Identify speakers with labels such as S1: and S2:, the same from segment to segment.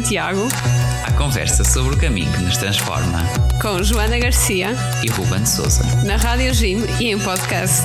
S1: Santiago.
S2: A conversa sobre o caminho que nos transforma.
S1: Com Joana Garcia.
S2: E Ruben Souza.
S1: Na Rádio Jim e em podcast.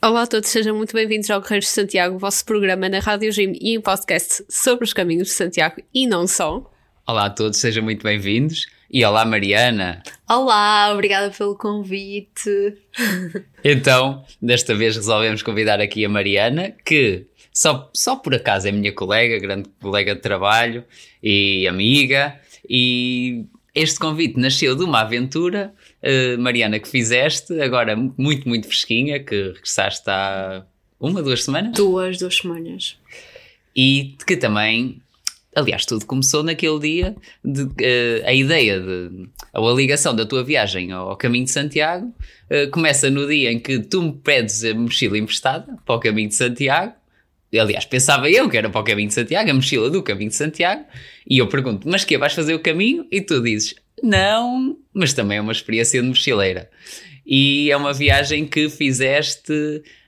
S1: Olá a todos, sejam muito bem-vindos ao Guerreiros de Santiago, vosso programa na Rádio Jim e em podcast sobre os caminhos de Santiago e não só.
S2: Olá a todos, sejam muito bem-vindos. E olá, Mariana.
S1: Olá, obrigada pelo convite.
S2: Então, desta vez resolvemos convidar aqui a Mariana, que só, só por acaso é minha colega, grande colega de trabalho e amiga, e este convite nasceu de uma aventura, uh, Mariana, que fizeste, agora muito, muito fresquinha, que regressaste há uma, duas semanas?
S1: Duas, duas semanas.
S2: E que também Aliás, tudo começou naquele dia de uh, a ideia de ou a ligação da tua viagem ao caminho de Santiago uh, começa no dia em que tu me pedes a mochila emprestada para o caminho de Santiago. Aliás, pensava eu que era para o caminho de Santiago, a mochila do caminho de Santiago, e eu pergunto, mas que vais fazer o caminho? E tu dizes, não, mas também é uma experiência de mochileira. E é uma viagem que fizeste.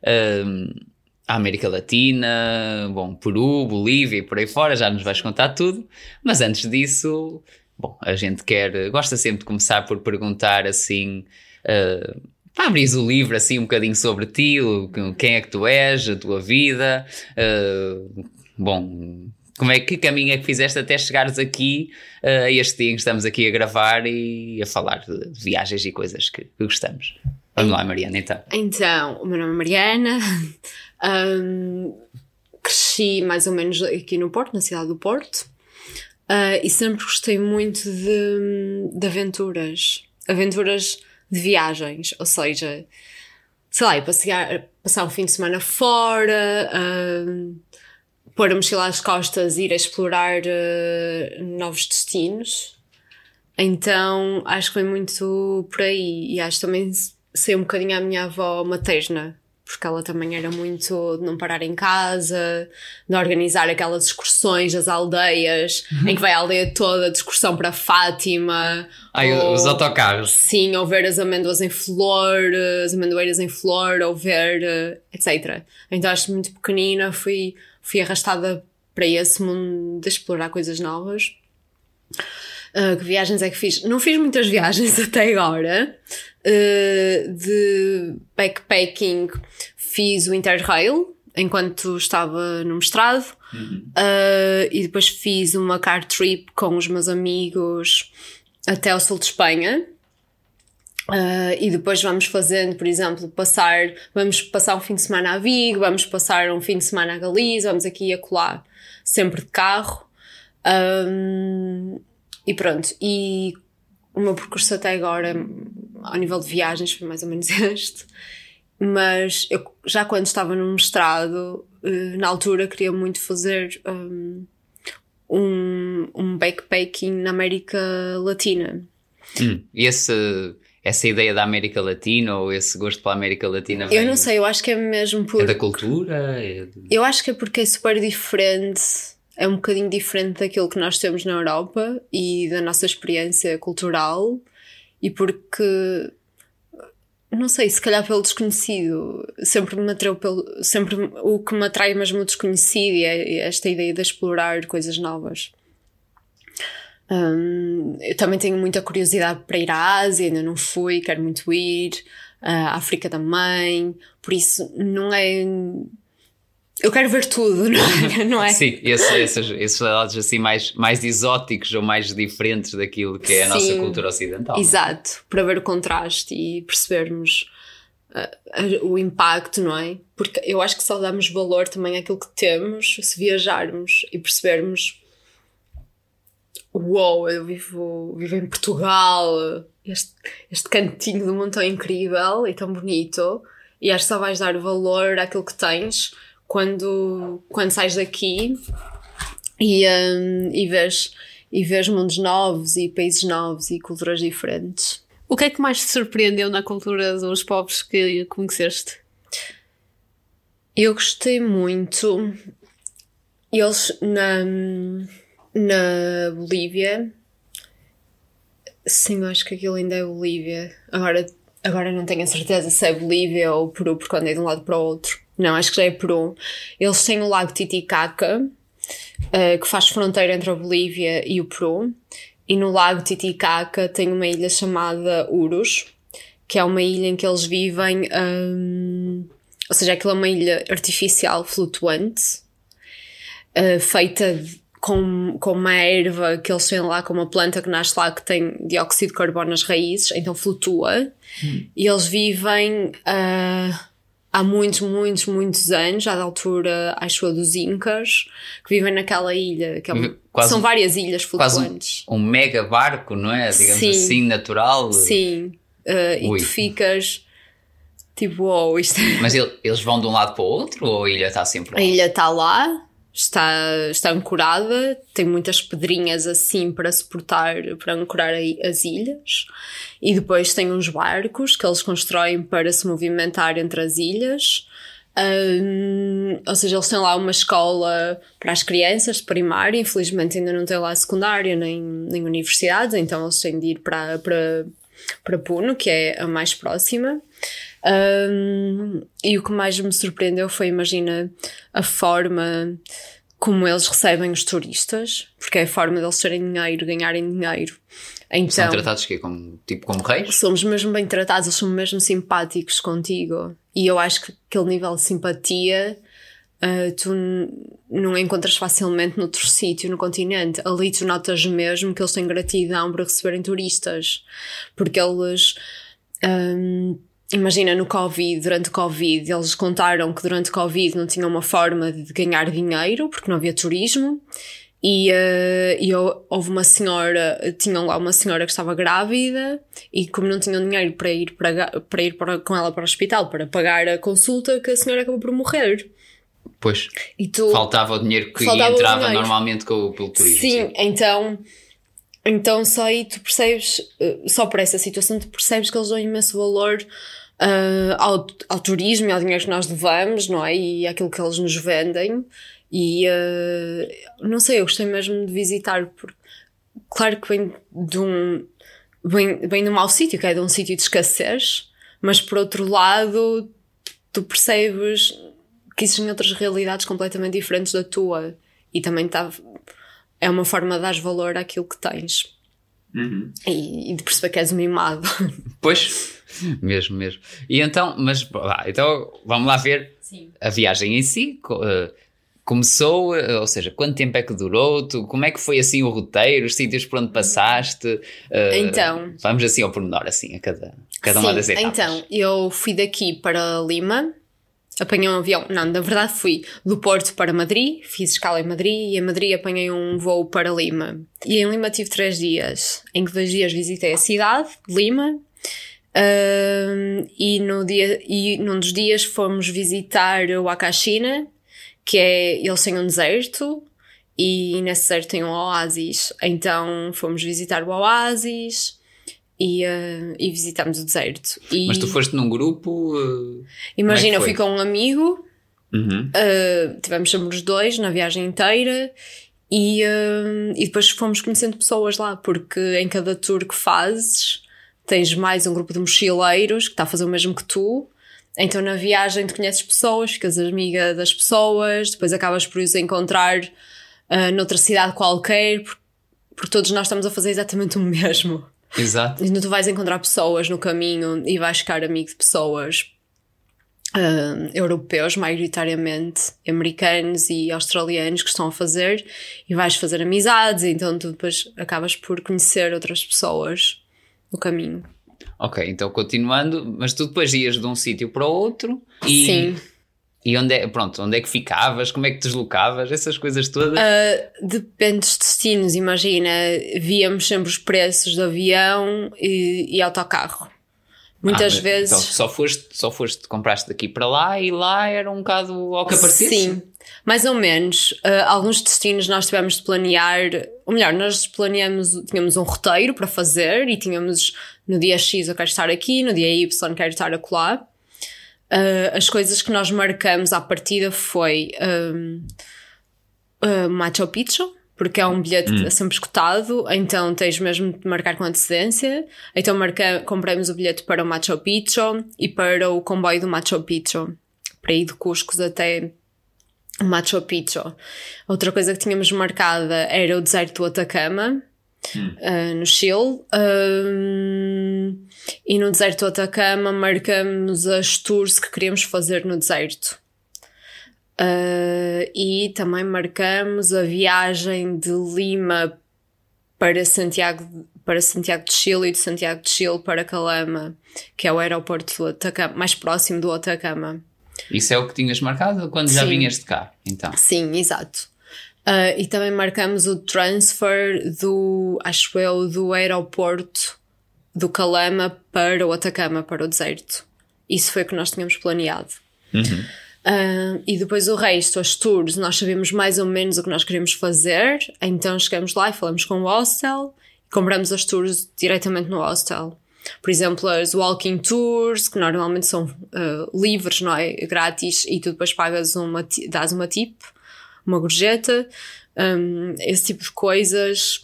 S2: Uh, a América Latina, bom, Peru, Bolívia e por aí fora, já nos vais contar tudo. Mas antes disso, bom, a gente quer, gosta sempre de começar por perguntar assim, uh, o livro assim um bocadinho sobre ti, quem é que tu és, a tua vida, uh, bom, como é que caminho é que fizeste até chegares aqui uh, a este dia em que estamos aqui a gravar e a falar de, viagens e coisas que, que gostamos. Vamos lá, Mariana, então.
S1: Então, o meu nome é Mariana. Um, cresci mais ou menos aqui no Porto, na cidade do Porto, uh, e sempre gostei muito de, de aventuras, aventuras de viagens, ou seja, sei lá, passear, passar um fim de semana fora, uh, pôr a mochila às costas e ir a explorar uh, novos destinos. Então acho que foi muito por aí. E acho também sei um bocadinho a minha avó materna porque ela também era muito de não parar em casa, de organizar aquelas excursões das aldeias, em que vai a aldeia toda de excursão para Fátima.
S2: Ai, ou, os autocarros.
S1: Sim, ou ver as amêndoas em flor, as amendoeiras em flor, ou ver, eh, etc. Então acho muito pequenina, fui, fui arrastada para esse mundo de explorar coisas novas. Uh, que viagens é que fiz? Não fiz muitas viagens até agora. Uh, de backpacking fiz o Interrail enquanto estava no mestrado uhum. uh, e depois fiz uma car trip com os meus amigos até ao sul de Espanha. Uh, e depois vamos fazendo, por exemplo, passar, vamos passar um fim de semana a Vigo, vamos passar um fim de semana a Galiza, vamos aqui a colar, sempre de carro. Um, e pronto, e o meu percurso até agora, ao nível de viagens, foi mais ou menos este. Mas eu, já quando estava no mestrado, eh, na altura, queria muito fazer um, um, um backpacking na América Latina.
S2: Hum, e esse, essa ideia da América Latina ou esse gosto pela América Latina?
S1: Eu não sei, eu acho que é mesmo por.
S2: É da cultura? É de...
S1: Eu acho que é porque é super diferente é um bocadinho diferente daquilo que nós temos na Europa e da nossa experiência cultural e porque não sei, se calhar pelo desconhecido, sempre me atraiu pelo, sempre o que me atrai mesmo o desconhecido e é esta ideia de explorar coisas novas. Um, eu também tenho muita curiosidade para ir à Ásia, ainda não fui, quero muito ir, à África também, por isso não é eu quero ver tudo, não é? Não é?
S2: Sim, esses, esses, esses lados assim mais, mais exóticos ou mais diferentes daquilo que é a nossa cultura ocidental.
S1: É? Exato, não? para ver o contraste e percebermos uh, o impacto, não é? Porque eu acho que só damos valor também àquilo que temos se viajarmos e percebermos uou, eu vivo, vivo em Portugal, este, este cantinho do mundo tão incrível e tão bonito, e acho que só vais dar valor àquilo que tens quando, quando sais daqui e, um, e, vês, e vês mundos novos e países novos e culturas diferentes. O que é que mais te surpreendeu na cultura dos povos que conheceste? Eu gostei muito. Eles na, na Bolívia. Sim, acho que aquilo ainda é Bolívia. Agora agora não tenho a certeza se é Bolívia ou Peru, porque andei de um lado para o outro. Não, acho que já é Peru. Eles têm o lago Titicaca, uh, que faz fronteira entre a Bolívia e o Peru. E no lago Titicaca tem uma ilha chamada Urus, que é uma ilha em que eles vivem. Um, ou seja, aquilo é uma ilha artificial flutuante, uh, feita com, com uma erva que eles têm lá, com uma planta que nasce lá que tem dióxido de carbono nas raízes, então flutua. Hum. E eles vivem uh, há muitos, muitos, muitos anos, já da altura, acho eu, dos Incas, que vivem naquela ilha, que é uma, quase, são várias ilhas flutuantes.
S2: Um, um, mega barco, não é? Digamos Sim. assim, natural.
S1: Sim. Uh, e tu ficas tipo, oh, isto
S2: Mas eles vão de um lado para o outro ou a ilha está sempre lá?
S1: A ilha está lá, está, está ancorada, tem muitas pedrinhas assim para suportar, para ancorar as ilhas. E depois tem uns barcos que eles constroem para se movimentar entre as ilhas. Um, ou seja, eles têm lá uma escola para as crianças de primária, infelizmente ainda não tem lá secundária nem, nem universidades, então eles têm de ir para, para para Puno, que é a mais próxima. Um, e o que mais me surpreendeu foi, imagina, a forma como eles recebem os turistas, porque é a forma deles terem dinheiro, ganharem dinheiro.
S2: Então, são tratados que como, tipo como reis?
S1: Somos mesmo bem tratados, eles são mesmo simpáticos contigo. E eu acho que aquele nível de simpatia uh, tu não encontras facilmente noutro sítio no continente. Ali tu notas mesmo que eles têm gratidão por receberem turistas, porque eles. Um, imagina no Covid, durante o Covid, eles contaram que durante o Covid não tinham uma forma de ganhar dinheiro porque não havia turismo. E, uh, e houve uma senhora, tinham lá uma senhora que estava grávida e como não tinham dinheiro para ir, para, para ir para, com ela para o hospital para pagar a consulta, que a senhora acabou por morrer.
S2: Pois. E tu, faltava o dinheiro que entrava dinheiro. normalmente com, pelo turismo.
S1: Sim, sim, então. Então só aí tu percebes, eh, só por essa situação, tu percebes que eles dão imenso valor uh, ao, ao turismo e ao dinheiro que nós levamos, não é? E aquilo que eles nos vendem. E uh, não sei, eu gostei mesmo de visitar, porque claro que vem de um. vem, vem de um mau sítio, que é de um sítio de escassez, mas por outro lado, tu percebes que existem outras realidades completamente diferentes da tua e também tá, é uma forma de dar valor àquilo que tens uhum. e, e, de perceber que és mimado.
S2: Pois, mesmo, mesmo. E então, mas então vamos lá ver Sim. a viagem em si. Uh, começou, uh, ou seja, quanto tempo é que durou? Tu, como é que foi assim o roteiro, os sítios por onde passaste? Uh, então, vamos assim ao pormenor, assim, a cada, cada
S1: sim,
S2: uma das etapas.
S1: Então, eu fui daqui para Lima apanhei um avião. Não, na verdade fui do Porto para Madrid, fiz escala em Madrid e em Madrid apanhei um voo para Lima. E em Lima tive três dias, em que dois dias visitei a cidade, Lima, uh, e, no dia, e num dos dias fomos visitar o Acachina, que é, eles têm um deserto, e nesse deserto tem um oásis. Então fomos visitar o oásis, e, uh, e visitámos o deserto. E,
S2: Mas tu foste num grupo? Uh,
S1: imagina, é eu fui com um amigo, uhum. uh, tivemos sempre os dois na viagem inteira e, e depois fomos conhecendo pessoas lá, porque em cada tour que fazes tens mais um grupo de mochileiros que está a fazer o mesmo que tu. Então na viagem tu conheces pessoas, ficas amiga das pessoas, depois acabas por os encontrar uh, noutra cidade qualquer, porque, porque todos nós estamos a fazer exatamente o mesmo.
S2: Exato.
S1: Então tu vais encontrar pessoas no caminho e vais ficar amigo de pessoas uh, europeus, maioritariamente americanos e australianos que estão a fazer e vais fazer amizades, então tu depois acabas por conhecer outras pessoas no caminho.
S2: Ok, então continuando, mas tu depois ias de um sítio para o outro e. Sim e onde é, pronto, onde é que ficavas? Como é que te deslocavas? Essas coisas todas?
S1: Uh, depende dos destinos, imagina. Víamos sempre os preços do avião e, e autocarro. Muitas ah, vezes. Então,
S2: só foste, só foste, compraste daqui para lá e lá era um bocado ao que aparecesse?
S1: Sim, mais ou menos. Uh, alguns destinos nós tivemos de planear, ou melhor, nós planeamos, tínhamos um roteiro para fazer e tínhamos no dia X eu quero estar aqui, no dia Y quero estar acolá. Uh, as coisas que nós marcamos à partida foi um, uh, Machu Picchu, porque é um bilhete hum. sempre escutado, então tens mesmo de marcar com antecedência. Então marca, compramos o bilhete para o Machu Picchu e para o comboio do Machu Picchu, para ir de Cuscos até Machu Picchu. Outra coisa que tínhamos marcada era o deserto do Atacama, hum. uh, no Chile. Um, e no deserto do Atacama marcamos as tours que queríamos fazer no deserto. Uh, e também marcamos a viagem de Lima para Santiago, para Santiago de Chile e de Santiago de Chile para Calama, que é o aeroporto Atacama, mais próximo do Atacama.
S2: Isso é o que tinhas marcado quando Sim. já vinhas de cá, então?
S1: Sim, exato. Uh, e também marcamos o transfer do, acho eu, do aeroporto do Calama para o Atacama, para o deserto. Isso foi o que nós tínhamos planeado.
S2: Uhum.
S1: Uh, e depois o resto, as tours, nós sabemos mais ou menos o que nós queremos fazer, então chegamos lá e falamos com o hostel e compramos as tours diretamente no hostel. Por exemplo, as walking tours, que normalmente são uh, livres, não é? Grátis, e tu depois pagas uma, dás uma tip, uma gorjeta, um, esse tipo de coisas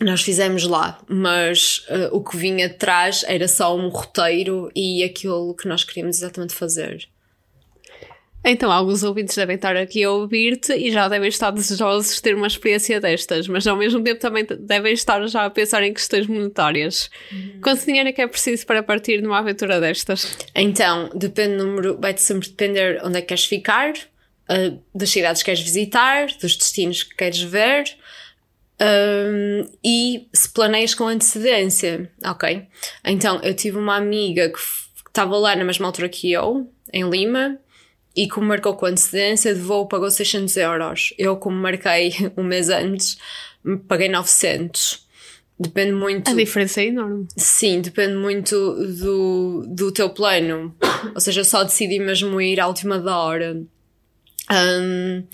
S1: nós fizemos lá, mas uh, o que vinha atrás era só um roteiro e aquilo que nós queríamos exatamente fazer.
S3: Então, alguns ouvintes devem estar aqui a ouvir-te e já devem estar desejosos de ter uma experiência destas, mas ao mesmo tempo também devem estar já a pensar em questões monetárias. Uhum. Quanto dinheiro é que é preciso para partir numa aventura destas?
S1: Então, depende do número, vai sempre depender onde é que queres ficar, uh, das cidades que queres visitar, dos destinos que queres ver. Um, e se planeias com antecedência, ok? Então, eu tive uma amiga que estava lá na mesma altura que eu, em Lima, e como marcou com antecedência de voo pagou 600 euros. Eu, como marquei um mês antes, paguei 900. Depende muito.
S3: A diferença é enorme.
S1: Sim, depende muito do, do teu plano. Ou seja, só decidi mesmo ir à última da hora. Um,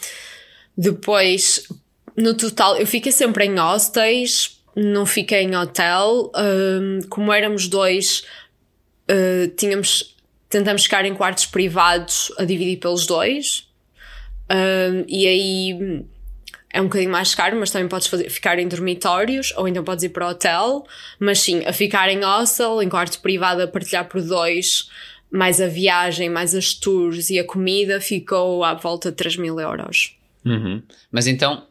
S1: depois, no total, eu fiquei sempre em hostels, não fiquei em hotel. Um, como éramos dois, uh, tínhamos tentamos ficar em quartos privados a dividir pelos dois. Um, e aí é um bocadinho mais caro, mas também podes fazer, ficar em dormitórios ou então podes ir para o hotel. Mas sim, a ficar em hostel, em quarto privado, a partilhar por dois, mais a viagem, mais as tours e a comida, ficou à volta de 3 mil euros.
S2: Uhum. Mas então,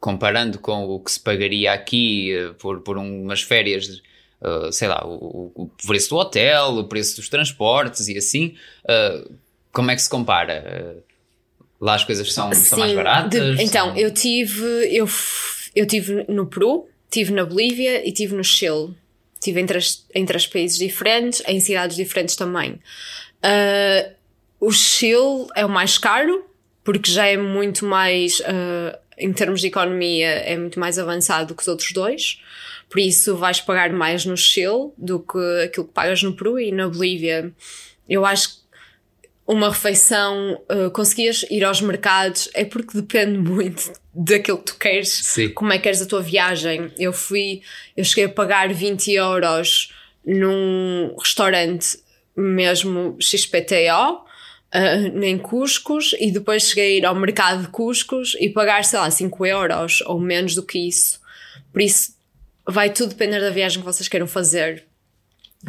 S2: comparando com o que se pagaria aqui uh, por, por umas férias uh, sei lá, o, o, preço do hotel, o preço dos transportes e assim, uh, como é que se compara? Lá as coisas são, Sim, são mais baratas?
S1: De, então, eu tive, eu, eu tive no Peru, tive na Bolívia e tive no Chile. Tive em três, em três países diferentes, em cidades diferentes também. Uh, o Chile é o mais caro, porque já é muito mais, uh, em termos de economia, é muito mais avançado que os outros dois. Por isso vais pagar mais no Chile do que aquilo que pagas no Peru e na Bolívia. Eu acho que uma refeição, uh, conseguias ir aos mercados, é porque depende muito daquilo que tu queres,
S2: Sim.
S1: como é que queres a tua viagem. Eu fui, eu cheguei a pagar 20 euros num restaurante mesmo XPTO, uh, em Cuscos, e depois cheguei a ir ao mercado de Cuscos e pagar, sei lá, 5 euros ou menos do que isso. Por isso, vai tudo depender da viagem que vocês queiram fazer.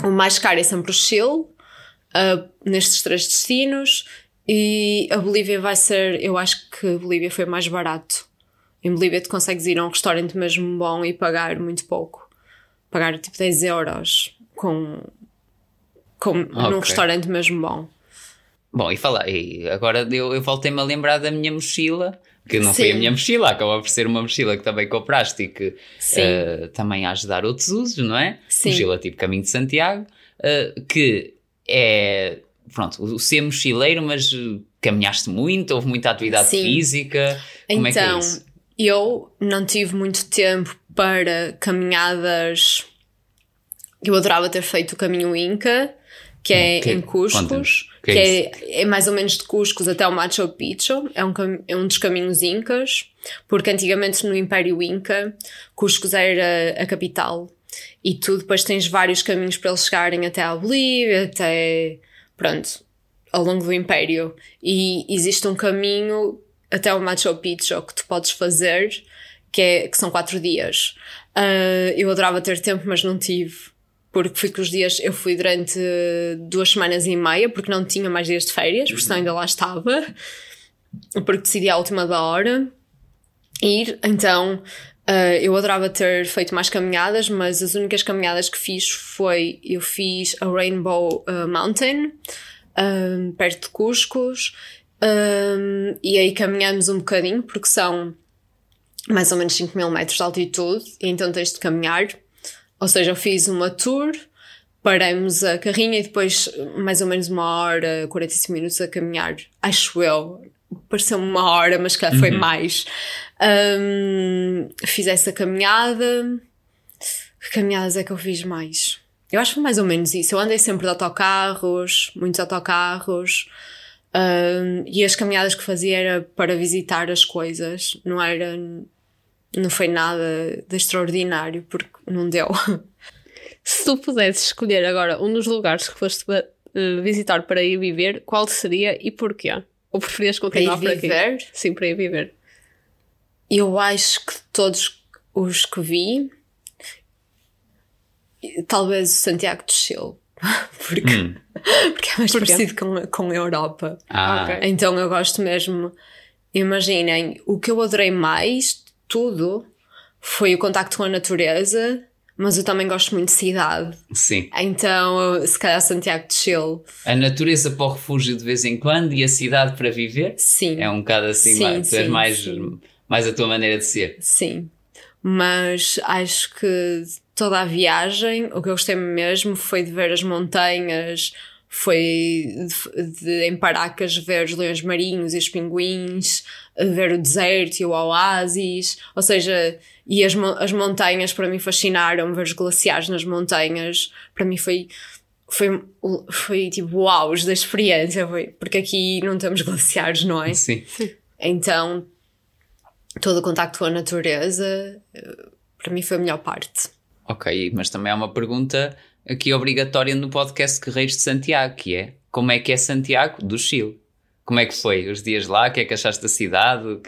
S1: O mais caro é sempre o Chile, uh, nestes três destinos, e a Bolívia vai ser, eu acho que a Bolívia foi mais barato. Em Bolívia tu consegues ir a um restaurante mesmo bom e pagar muito pouco. Pagar tipo 10 euros com, com okay. num restaurante mesmo bom.
S2: Bom, e falar, e agora eu, eu voltei-me a lembrar da minha mochila que não Sim. foi a minha mochila, acaba por ser uma mochila que também compraste e que uh, também a ajudar outros usos, não é? Sim. Mochila tipo Caminho de Santiago, uh, que é, pronto, o ser mochileiro, mas caminhaste muito, houve muita atividade Sim. física, como então, é que é então, isso?
S1: eu não tive muito tempo para caminhadas, eu adorava ter feito o caminho Inca, que é que, em Cuscos. Que, que é, é, mais ou menos de Cuscos até o Machu Picchu, é um, é um dos caminhos incas, porque antigamente no Império Inca, Cuscos era a capital. E tu depois tens vários caminhos para eles chegarem até a Bolívia, até. pronto, ao longo do Império. E existe um caminho até o Machu Picchu que tu podes fazer, que, é, que são quatro dias. Uh, eu adorava ter tempo, mas não tive. Porque fui com os dias, eu fui durante duas semanas e meia, porque não tinha mais dias de férias, porque senão ainda lá estava. Porque decidi à última da hora ir. Então, uh, eu adorava ter feito mais caminhadas, mas as únicas caminhadas que fiz foi, eu fiz a Rainbow uh, Mountain, um, perto de Cuscos, um, e aí caminhamos um bocadinho, porque são mais ou menos 5 mil metros de altitude, e então tens de caminhar. Ou seja, eu fiz uma tour, paramos a carrinha e depois mais ou menos uma hora, 45 minutos a caminhar. Acho eu. Pareceu uma hora, mas cá foi uhum. mais. Um, fiz essa caminhada. Que caminhadas é que eu fiz mais? Eu acho que foi mais ou menos isso. Eu andei sempre de autocarros, muitos autocarros. Um, e as caminhadas que fazia era para visitar as coisas, não era. Não foi nada de extraordinário, porque não deu.
S3: Se tu pudesses escolher agora um dos lugares que foste uh, visitar para ir viver, qual seria e porquê? Ou preferias continuar
S1: para ir viver?
S3: Aqui? Sim, para ir viver.
S1: Eu acho que todos os que vi, talvez o Santiago de Chile. porque, hum. porque é mais Porquê? parecido com, com a Europa.
S2: Ah. Okay.
S1: Então eu gosto mesmo. Imaginem, o que eu adorei mais, tudo, foi o contacto com a natureza, mas eu também gosto muito de cidade.
S2: Sim.
S1: Então, se calhar Santiago de Chile.
S2: A natureza para o refúgio de vez em quando e a cidade para viver?
S1: Sim.
S2: É um bocado assim, sim, mais, sim, tu és mais, sim. mais a tua maneira de ser.
S1: Sim. Mas acho que toda a viagem, o que eu gostei mesmo foi de ver as montanhas, foi de, de, em Paracas ver os leões marinhos e os pinguins, ver o deserto e o oásis, ou seja, e as, as montanhas para mim fascinaram, ver os glaciares nas montanhas, para mim foi foi, foi tipo o auge da experiência, foi, porque aqui não temos glaciares, não é?
S2: Sim.
S1: Então, todo o contacto com a natureza, eh, para mim foi a melhor parte.
S2: Ok, mas também há uma pergunta aqui obrigatória no podcast Guerreiros de Santiago, que é como é que é Santiago do Chile? Como é que foi os dias lá? O que é que achaste da cidade?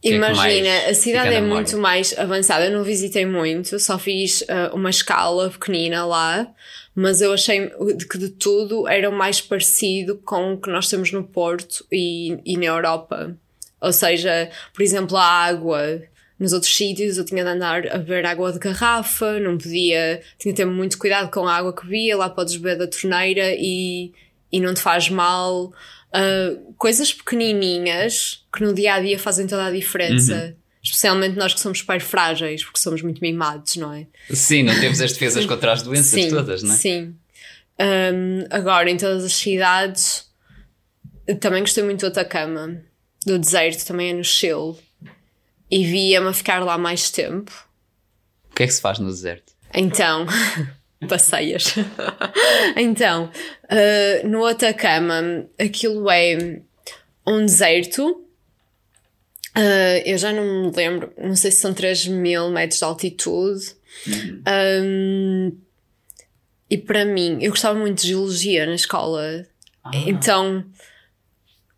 S1: Que Imagina, é a cidade é muito mais avançada. Eu não visitei muito, só fiz uh, uma escala pequenina lá, mas eu achei que de tudo era mais parecido com o que nós temos no Porto e, e na Europa. Ou seja, por exemplo, a água nos outros sítios eu tinha de andar a beber água de garrafa, não podia, tinha de ter muito cuidado com a água que via, lá podes beber da torneira e, e não te faz mal. Uh, coisas pequenininhas que no dia a dia fazem toda a diferença. Uhum. Especialmente nós que somos pais frágeis, porque somos muito mimados, não é?
S2: Sim, não temos as defesas contra as doenças
S1: sim,
S2: todas, não é?
S1: Sim. Um, agora, em todas as cidades, também gostei muito do Atacama, do deserto, também é no Chile e via-me a ficar lá mais tempo.
S2: O que é que se faz no deserto?
S1: Então, passeias. então, uh, no Atacama, aquilo é um deserto. Uh, eu já não me lembro, não sei se são 3 mil metros de altitude. Uhum. Um, e para mim, eu gostava muito de geologia na escola. Ah. Então,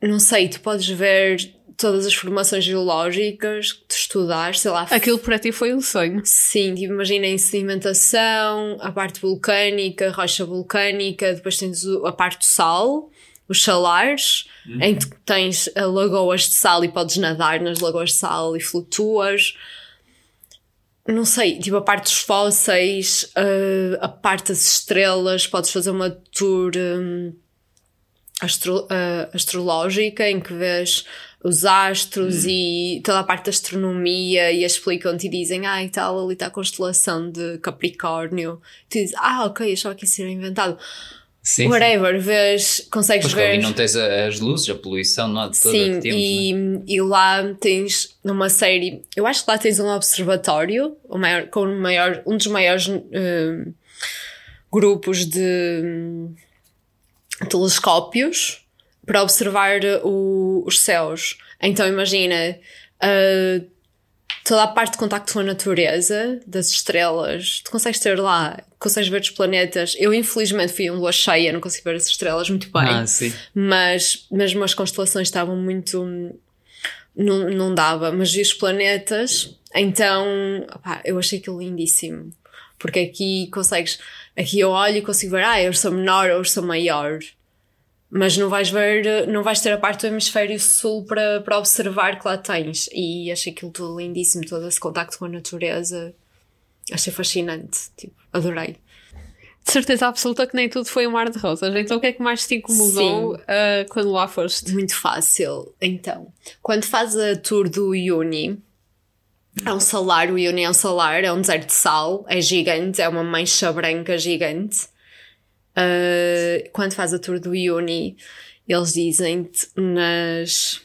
S1: não sei, tu podes ver todas as formações geológicas que tu estudaste, sei lá.
S3: Aquilo para ti foi um sonho.
S1: Sim, tipo, imaginem sedimentação, a parte vulcânica, rocha vulcânica, depois tens a parte do sal, os salares, uhum. em que tens lagoas de sal e podes nadar nas lagoas de sal e flutuas. Não sei, tipo a parte dos fósseis, uh, a parte das estrelas, podes fazer uma tour um, astro, uh, astrológica em que vês os astros hum. e toda a parte da astronomia e explicam-te e dizem, ah, e tal, ali está a constelação de Capricórnio. Tu dizes, ah, ok, achava que isso era inventado. Sim, Whatever, sim. vês, consegues
S2: Porque
S1: ver.
S2: ali não tens as luzes, a poluição, não de toda
S1: Sim,
S2: que temos,
S1: e,
S2: né?
S1: e lá tens numa série, eu acho que lá tens um observatório, o maior, com o maior, um dos maiores uh, grupos de um, telescópios para observar o, os céus. Então imagina uh, toda a parte de contacto com a natureza, das estrelas, tu consegues ter lá, consegues ver os planetas. Eu infelizmente fui em lua cheia, não consigo ver as estrelas muito bem.
S2: Ah, sim.
S1: Mas mesmo as constelações estavam muito não, não dava, mas vi os planetas, então opá, eu achei aquilo lindíssimo. Porque aqui consegues, aqui eu olho e consigo ver, ah, eu sou menor ou eu sou maior. Mas não vais ver, não vais ter a parte do hemisfério sul para, para observar que lá tens. E achei aquilo tudo lindíssimo, todo esse contacto com a natureza. Achei fascinante, tipo, adorei.
S3: De certeza absoluta que nem tudo foi um mar de rosas. Então o que é que mais te incomodou uh, quando lá foste?
S1: Muito fácil. Então, quando faz a tour do Uni, é um salar, o Uni é um salar, é um deserto de sal, é gigante, é uma mancha branca gigante. Uh, quando faz a tour do Uni, eles dizem-te nas,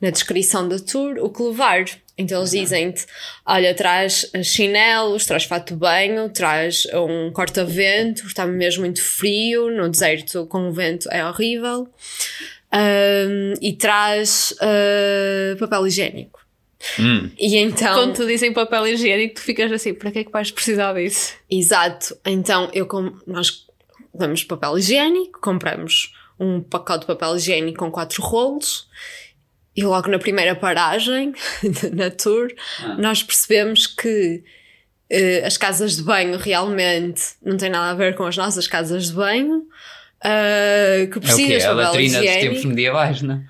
S1: na descrição da tour o que levar. Então eles dizem-te: olha, traz chinelos, traz fato de banho, traz um corta-vento, está mesmo muito frio, no deserto com o vento é horrível, um, e traz uh, papel higiênico.
S2: Hum.
S1: E então.
S3: Quando te dizem papel higiênico, tu ficas assim: para que é que vais precisar disso?
S1: Exato. Então eu com, nós damos papel higiênico, compramos um pacote de papel higiênico com quatro rolos e logo na primeira paragem, na tour, ah. nós percebemos que uh, as casas de banho realmente não têm nada a ver com as nossas casas de banho. Uh, que precisas
S2: é o quê? A latrina dos tempos medievais, não é?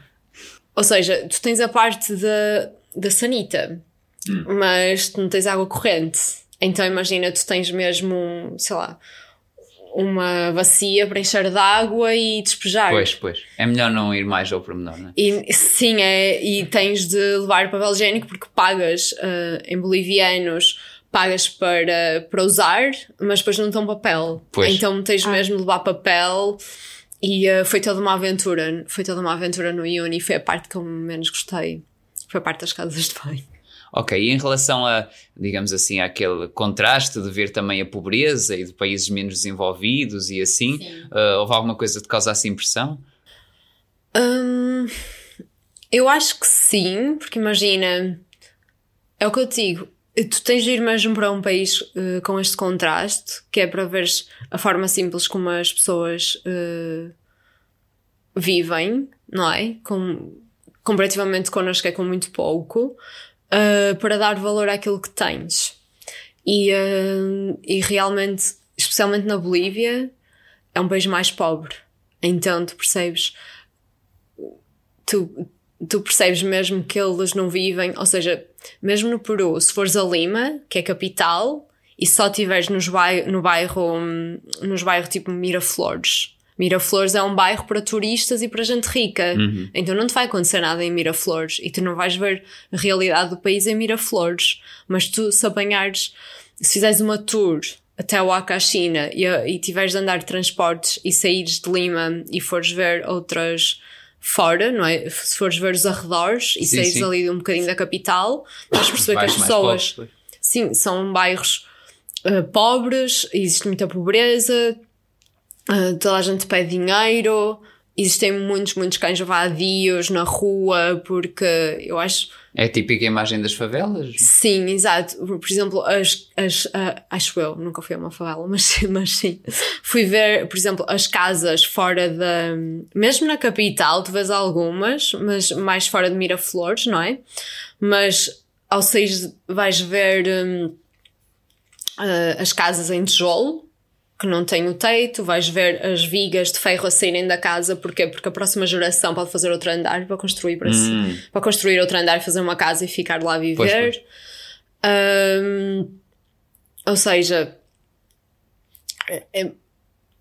S1: Ou seja, tu tens a parte da, da sanita, hum. mas tu não tens água corrente. Então imagina, tu tens mesmo, sei lá, uma bacia para encher de água e despejar.
S2: Pois, pois. É melhor não ir mais ao pormenor, não é?
S1: E, sim, é, e tens de levar papel higiênico porque pagas uh, em bolivianos, pagas para, para usar, mas depois não dão papel.
S2: Pois.
S1: Então tens ah. mesmo de levar papel e uh, foi toda uma aventura. Foi toda uma aventura no Uni, foi a parte que eu menos gostei. Foi a parte das casas de banho.
S2: Ok, e em relação a, digamos assim, aquele contraste de ver também a pobreza e de países menos desenvolvidos e assim, uh, houve alguma coisa que te causasse impressão?
S1: Hum, eu acho que sim, porque imagina, é o que eu te digo, tu tens de ir mesmo para um país uh, com este contraste, que é para ver a forma simples como as pessoas uh, vivem, não é? Com, comparativamente connosco é com muito pouco uh, para dar valor àquilo que tens. E, uh, e realmente, especialmente na Bolívia, é um país mais pobre. Então tu percebes, tu, tu percebes mesmo que eles não vivem, ou seja, mesmo no Peru, se fores a Lima, que é capital, e só estiveres nos bairro, no bairro, nos bairros tipo Miraflores, Miraflores é um bairro para turistas e para gente rica.
S2: Uhum.
S1: Então não te vai acontecer nada em Miraflores e tu não vais ver a realidade do país em Miraflores. Mas tu, se apanhares, se fizeres uma tour até o Acachina e, e tiveres de andar de transportes e saíres de Lima e fores ver outras fora, não é? Se fores ver os arredores e sim, saíres sim. ali um bocadinho da capital, vais perceber que as pessoas, sim, são bairros uh, pobres, existe muita pobreza, Uh, toda a gente pede dinheiro, existem muitos, muitos cães vadios na rua, porque eu acho.
S2: É a típica imagem das favelas?
S1: Sim, exato. Por exemplo, as, as, uh, acho eu, nunca fui a uma favela, mas, mas sim. Fui ver, por exemplo, as casas fora da. Mesmo na capital, tu vês algumas, mas mais fora de Miraflores, não é? Mas ao seis vais ver um, uh, ah, as casas em tijolo que não tem o teito, vais ver as vigas de ferro a saírem da casa, porquê? Porque a próxima geração pode fazer outro andar para construir para,
S2: hum.
S1: si, para construir outro andar, fazer uma casa e ficar lá a viver. Pois, pois. Um, ou seja, é, é,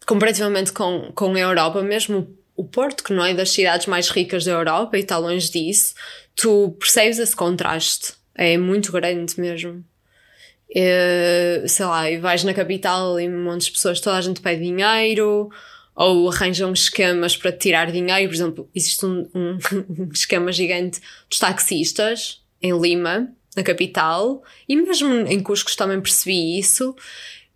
S1: comparativamente com, com a Europa, mesmo o Porto, que não é das cidades mais ricas da Europa e está longe disso, tu percebes esse contraste. É muito grande mesmo. Uh, sei lá, e vais na capital e um monte de pessoas, toda a gente pede dinheiro ou arranjam esquemas para tirar dinheiro. Por exemplo, existe um, um, um esquema gigante dos taxistas em Lima, na capital, e mesmo em Cusco também percebi isso,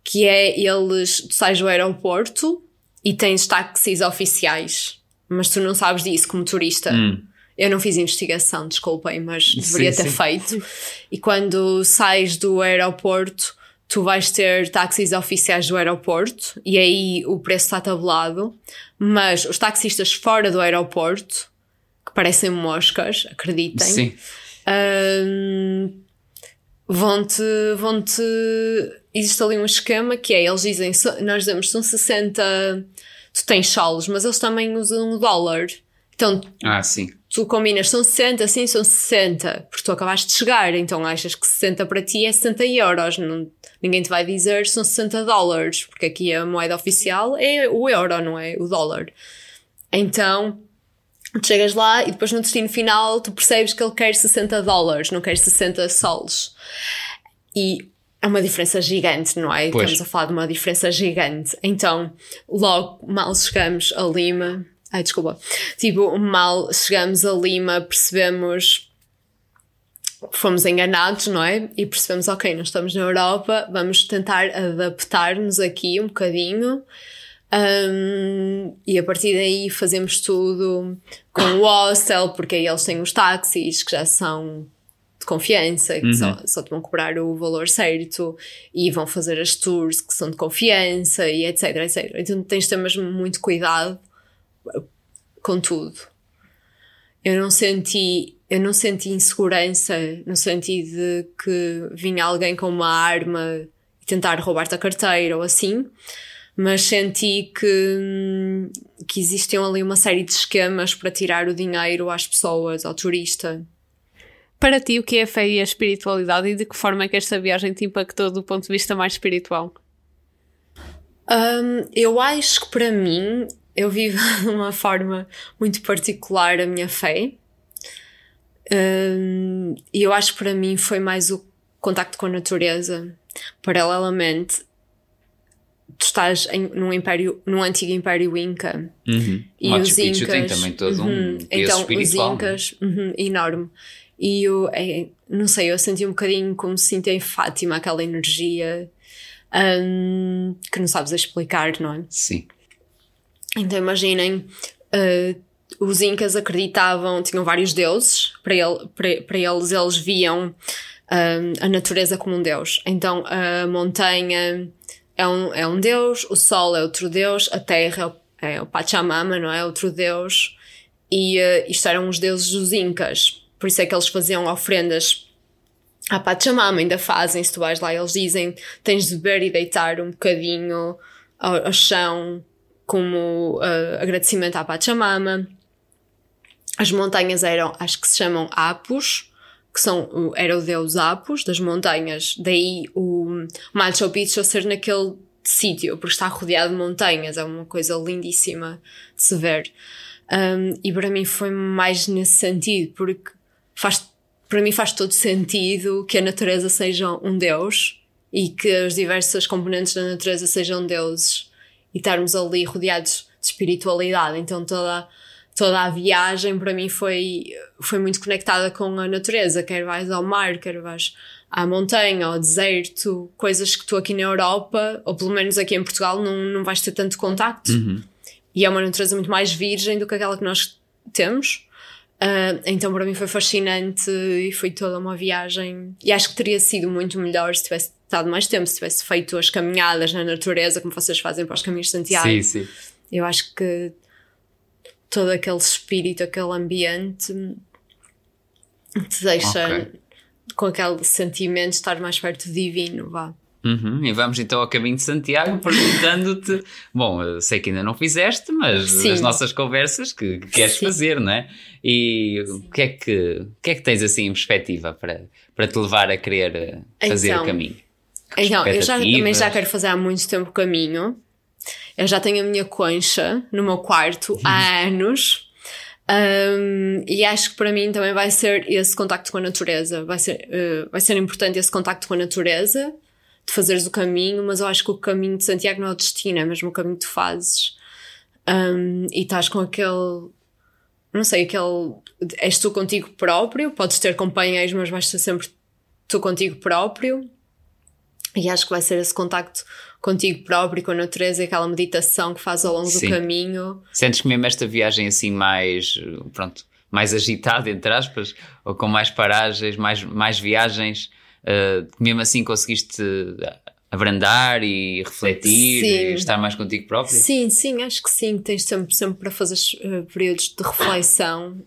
S1: que é eles, tu do aeroporto e tens táxis oficiais, mas tu não sabes disso como turista.
S2: Hum.
S1: Eu não fiz investigação, desculpem, mas deveria
S2: sim,
S1: ter
S2: sim.
S1: feito. E quando sais do aeroporto, tu vais ter táxis oficiais do aeroporto e aí o preço está tabulado. Mas os taxistas fora do aeroporto que parecem moscas, acreditem.
S2: Sim.
S1: Ahm, vão-te, vão-te. Existe ali um esquema que é: eles dizem, nós damos, são 60. Tu tens solos, mas eles também usam o dólar. Então
S2: Ah, sim.
S1: Tu combinas, são 60, sim, são 60, porque tu acabaste de chegar, então achas que 60 para ti é 60 euros. Não, ninguém te vai dizer são 60 dólares, porque aqui a moeda oficial é o euro, não é o dólar. Então. Tu chegas lá e depois no destino final tu percebes que ele quer 60 dólares, não quer 60 sols. E é uma diferença gigante, não é?
S2: Pois.
S1: Estamos a falar de uma diferença gigante. Então, logo mal chegamos a Lima. Ai, desculpa. Tipo, mal chegamos a Lima, percebemos. Fomos enganados, não é? E percebemos, ok, nós estamos na Europa, vamos tentar adaptar-nos aqui um bocadinho. Um, e a partir daí fazemos tudo com o hostel, porque aí eles têm os táxis que já são de confiança, que só, só te vão cobrar o valor certo e vão fazer as tours que são de confiança e etc, etc. Então tens de ter mesmo muito cuidado com tudo. Eu não senti, eu não senti insegurança no sentido de que vinha alguém com uma arma e tentar roubar-te a carteira ou assim, mas senti que, que existiam ali uma série de esquemas para tirar o dinheiro às pessoas, ao turista.
S3: Para ti, o que é a fé e a espiritualidade e de que forma é que esta viagem te impactou do ponto de vista mais espiritual?
S1: Hum, eu acho que para mim, eu vivo de uma forma muito particular a minha fé. Hum, E eu acho que para mim foi mais o contacto com a natureza. Paralelamente, tu estás em, num império, num antigo império Inca.
S2: Uhum.
S1: E
S2: Machu
S1: os
S2: Picchu
S1: Incas,
S2: tem também todo um
S1: uhum,
S2: peso
S1: então
S2: espiritual.
S1: os
S2: não é?
S1: Incas, uhum, enorme. E eu, é, não sei, eu senti um bocadinho como se sinto em Fátima, aquela energia hum, que não sabes explicar, não é?
S2: Sim.
S1: Então imaginem, eh, os Incas acreditavam, tinham vários deuses, para, ele, para, para eles eles viam hum, a natureza como um deus. Então a montanha é um, é um deus, o sol é outro deus, a terra é o, é o Pachamama, não é? Outro deus. E eh, isto eram os deuses dos Incas. Por isso é que eles faziam ofrendas à Pachamama, ainda fazem, se tu vais lá, eles dizem tens de beber e deitar um bocadinho ao, ao chão como uh, agradecimento à Pachamama. As montanhas eram, acho que se chamam Apos, que são, era o deus Apos das montanhas, daí o Machu Picchu ser naquele sítio, porque está rodeado de montanhas, é uma coisa lindíssima de se ver. Um, e para mim foi mais nesse sentido, porque faz, para mim faz todo sentido que a natureza seja um deus e que as diversas componentes da natureza sejam deuses e estarmos ali rodeados de espiritualidade. Então toda, toda a viagem para mim foi, foi muito conectada com a natureza, quer vais ao mar, quer vais à montanha, ao deserto, coisas que tu aqui na Europa, ou pelo menos aqui em Portugal, não, não vais ter tanto contacto. E é uma natureza muito mais virgem do que aquela que nós temos. Ah, então para mim foi fascinante e foi toda uma viagem. E acho que teria sido muito melhor se tivesse estado mais tempo, se tivesse feito as caminhadas na natureza, como vocês fazem para os caminhos de Santiago.
S2: Sim, sim.
S1: Eu acho que todo aquele espírito, aquele ambiente te deixa
S2: Ok.
S1: com aquele sentimento de estar mais perto do divino, vá.
S2: Uhum, E vamos então ao caminho de Santiago perguntando-te: bom, eu sei que ainda não fizeste, mas
S1: Sim.
S2: as nossas conversas que, que queres
S1: Sim.
S2: fazer, não é? E o que é que, que é que tens assim em perspectiva para, para te levar a querer eh, fazer
S1: Então,
S2: o caminho?
S1: Então, eu já, também já quero fazer há muito tempo o caminho. Eu já tenho a minha concha no meu quarto há anos. Um, e acho que para mim também vai ser esse contacto com a natureza. Vai ser, eh, vai ser importante esse contacto com a natureza, de fazeres o caminho, mas eu acho que o caminho de Santiago não é o destino, é mesmo o caminho que tu fazes. Um, e estás com aquele. Não sei, aquele. És tu contigo próprio, podes ter companheiros, mas vais ser sempre tu contigo próprio. E acho que vai ser esse contacto contigo próprio, com a natureza aquela meditação que faz ao longo
S2: Sim.
S1: do caminho.
S2: Sentes que mesmo esta viagem assim mais, pronto, mais agitada, entre aspas, ou com mais paragens, mais, mais viagens, eh, mesmo assim conseguiste abrandar e refletir
S1: Sim.
S2: e estar mais contigo próprio?
S1: Sim, sim, acho que sim. Tens sempre, sempre para fazer eh, períodos de reflexão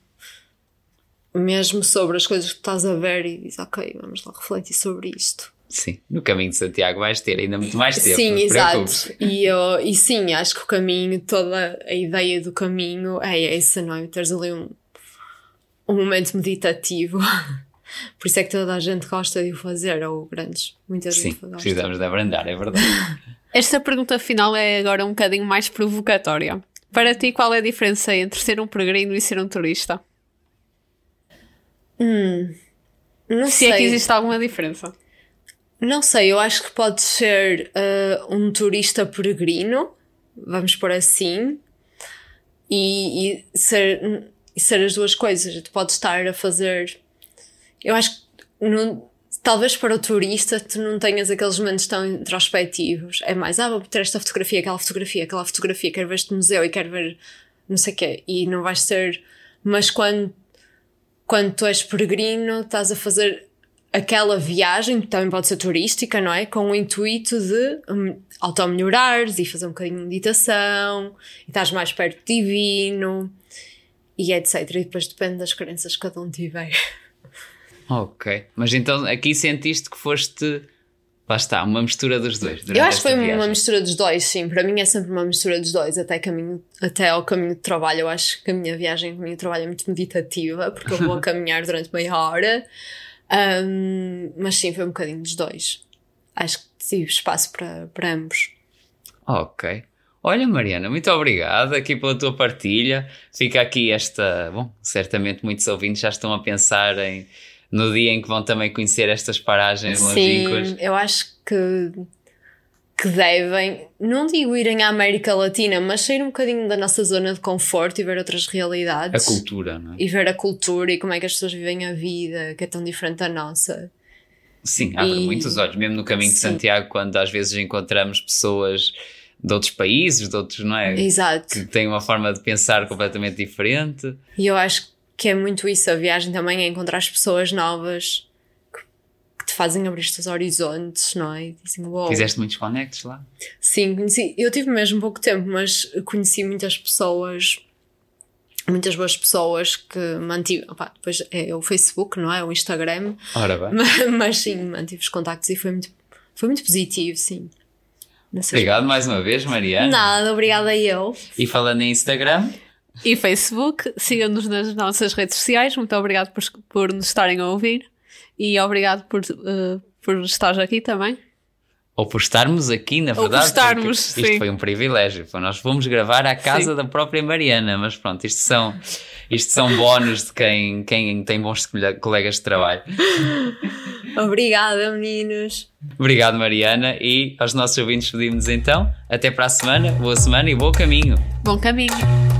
S1: mesmo sobre as coisas que estás a ver e dizes, ok, vamos lá refletir sobre isto.
S2: Sim, no caminho de Santiago vais ter ainda muito mais tempo.
S1: Sim, exato. E, eu, e sim, acho que o caminho, toda a ideia do caminho é essa, não é? Teres ali um, um momento meditativo. Por isso é que toda a gente gosta de o fazer, ou grandes, muita
S2: Sim,
S1: gente gosta.
S2: precisamos de abrandar, é verdade.
S3: Esta pergunta final é agora um bocadinho mais provocatória. Para ti, qual é a diferença entre ser um peregrino e ser um turista?
S1: Não
S3: Se
S1: sei.
S3: é que existe alguma diferença.
S1: Não sei, eu acho que pode ser ah, um turista peregrino, vamos por assim, e, e ser, ser as duas coisas. Tu podes estar a fazer. Eu acho que não- talvez para o turista tu não tenhas aqueles momentos tão introspectivos. É mais, ah, vou ter esta fotografia, aquela fotografia, aquela fotografia, quero ver este museu e quero ver não sei o quê. E não vais ser. Mas quando quando tu és peregrino, estás a fazer aquela viagem, que também pode ser turística, não é? Com o intuito de hum, auto-melhorares e fazer um bocadinho de meditação, e estás mais perto do divino, e etc. E depois depende das crenças que cada um tiver.
S2: ok, mas então aqui sentiste que foste, lá está, uma mistura dos dois.
S1: Eu acho que foi uma
S2: viagem.
S1: mistura dos dois, sim. Para mim é sempre uma mistura dos dois, até, caminho, até ao caminho de trabalho. Eu acho que a minha viagem, o caminho de trabalho é muito meditativa, porque eu vou caminhar durante meia hora. Hum, mas sim, foi um bocadinho dos dois. Acho que tive espaço para, para ambos.
S2: Ok. Olha, Mariana, muito obrigado aqui pela tua partilha. Fica aqui esta. Bom, certamente muitos ouvintes já estão a pensar em no dia em que vão também conhecer estas paragens longínquas.
S1: Sim, eu acho que, que devem, não digo irem à América Latina, mas sair um bocadinho da nossa zona de conforto e ver outras
S2: A
S1: realidades.
S2: cultura, não é?
S1: E ver a cultura e como é que as pessoas vivem a vida, que é tão diferente da nossa.
S2: Sim, abre
S1: E-
S2: muitos olhos, mesmo no caminho de
S1: Sim.
S2: Santiago, quando às vezes encontramos pessoas de outros países, de outros, não é?
S1: Exato.
S2: Que têm uma forma de pensar completamente diferente.
S1: E eu acho que é muito isso. A viagem também é encontrar as pessoas novas te fazem abrir os teus horizontes, não é? E dizem, "Uau."
S2: Fizeste muitos conectos lá?
S1: Sim, conheci. Eu tive mesmo pouco tempo, mas conheci muitas pessoas, muitas boas pessoas que mantive. opá, depois é o Facebook, não é? O Instagram,
S2: Ora bem.
S1: mas, mas sim, mantive os contactos e foi muito, foi muito positivo, sim.
S2: Obrigado mais uma vez, Mariana.
S1: Nada, obrigada eu.
S2: E falando em Instagram,
S3: E Facebook, sigam-nos nas nossas redes sociais. Muito obrigado por, por nos estarem a ouvir e obrigado por, eh, por estar aqui também.
S2: ou por estarmos aqui, na
S3: por
S2: verdade.
S3: estarmos,
S2: porque isto
S3: sim.
S2: foi um privilégio. Nós fomos gravar à casa
S3: Sim.
S2: da própria Mariana, mas pronto, isto são, isto são bónus de quem, quem tem bons cole- colegas de trabalho.
S1: Obrigada, meninos.
S2: Obrigado, Mariana, e aos nossos ouvintes pedimos então, até para a semana, boa semana e bom caminho.
S3: Bom caminho!